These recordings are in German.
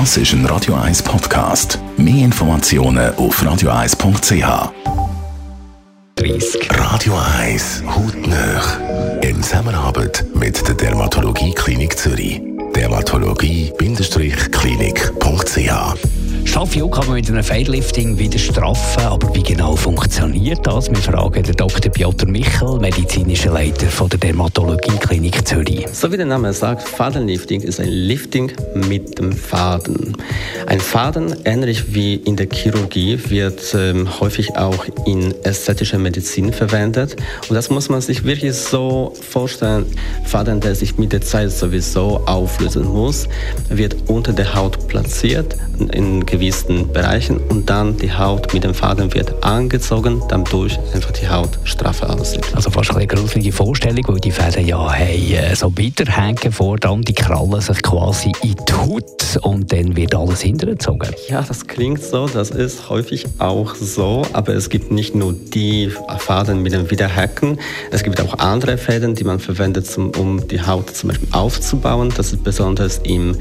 Das ist ein Radio 1 Podcast. Mehr Informationen auf radio1.ch. 30. Radio 1 Hautnöch. In Zusammenarbeit mit der Dermatologie Klinik Zürich. Dermatologie-klinik.ch Straffe kann man mit einem Fadelifting wieder straffen, aber wie genau funktioniert das? Wir fragen den Dr. Piotr Michel, medizinischer Leiter von der Dermatologie-Klinik Zürich. So wie der Name sagt, Fadenlifting ist ein Lifting mit dem Faden. Ein Faden, ähnlich wie in der Chirurgie, wird ähm, häufig auch in ästhetischer Medizin verwendet. Und das muss man sich wirklich so vorstellen. Faden, der sich mit der Zeit sowieso auflösen muss, wird unter der Haut platziert in gewissen Bereichen und dann die Haut mit dem Faden wird angezogen, dadurch einfach die Haut straffer aussieht. Also fast eine gruselige Vorstellung, weil die Fäden ja haben, äh, so weiterhängen vor dann die krallen sich quasi in die Haut und dann wird alles hintergezogen. Ja, das klingt so, das ist häufig auch so, aber es gibt nicht nur die Faden mit dem Wiederhacken, es gibt auch andere Fäden, die man verwendet, um die Haut zum Beispiel aufzubauen. Das ist besonders im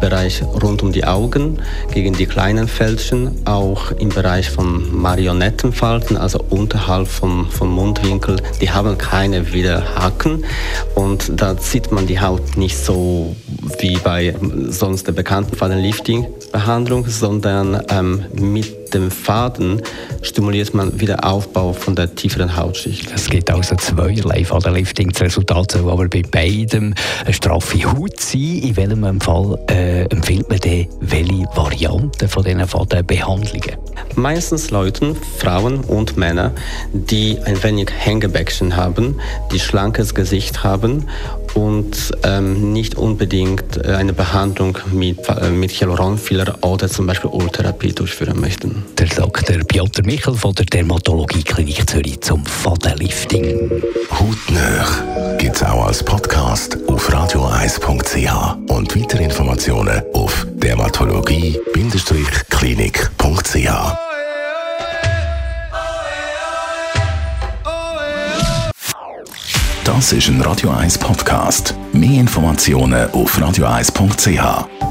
Bereich rund um die Augen gegen die kleinen Fältchen, auch im Bereich von Marionettenfalten, also unterhalb vom, vom Mundwinkel, die haben keine Widerhaken und da zieht man die Haut nicht so wie bei sonst der bekannten Fadenlifting-Behandlung, sondern ähm, mit dem Faden stimuliert man wieder Aufbau von der tieferen Hautschicht. Es gibt also zweierlei Fadenlifting. Das Resultat soll aber bei beidem eine straffe Haut sein. In welchem Fall äh, empfiehlt man denn welche Variante von diesen Fadenbehandlungen? Meistens Leuten, Frauen und Männer, die ein wenig Hängebäckchen haben, die schlankes Gesicht haben und ähm, nicht unbedingt äh, eine Behandlung mit, äh, mit Hyaluronfiller oder zum Beispiel Ultherapie durchführen möchten. Der Dr. Piotr Michel von der Dermatologie Klinik Zürich zum Fadenlifting. Hautnöch gibt es auch als Podcast auf radioeis.ch und weitere Informationen auf dermatologie-klinik.ch. Das ist ein Radio 1 Podcast. Mehr Informationen auf radioeis.ch.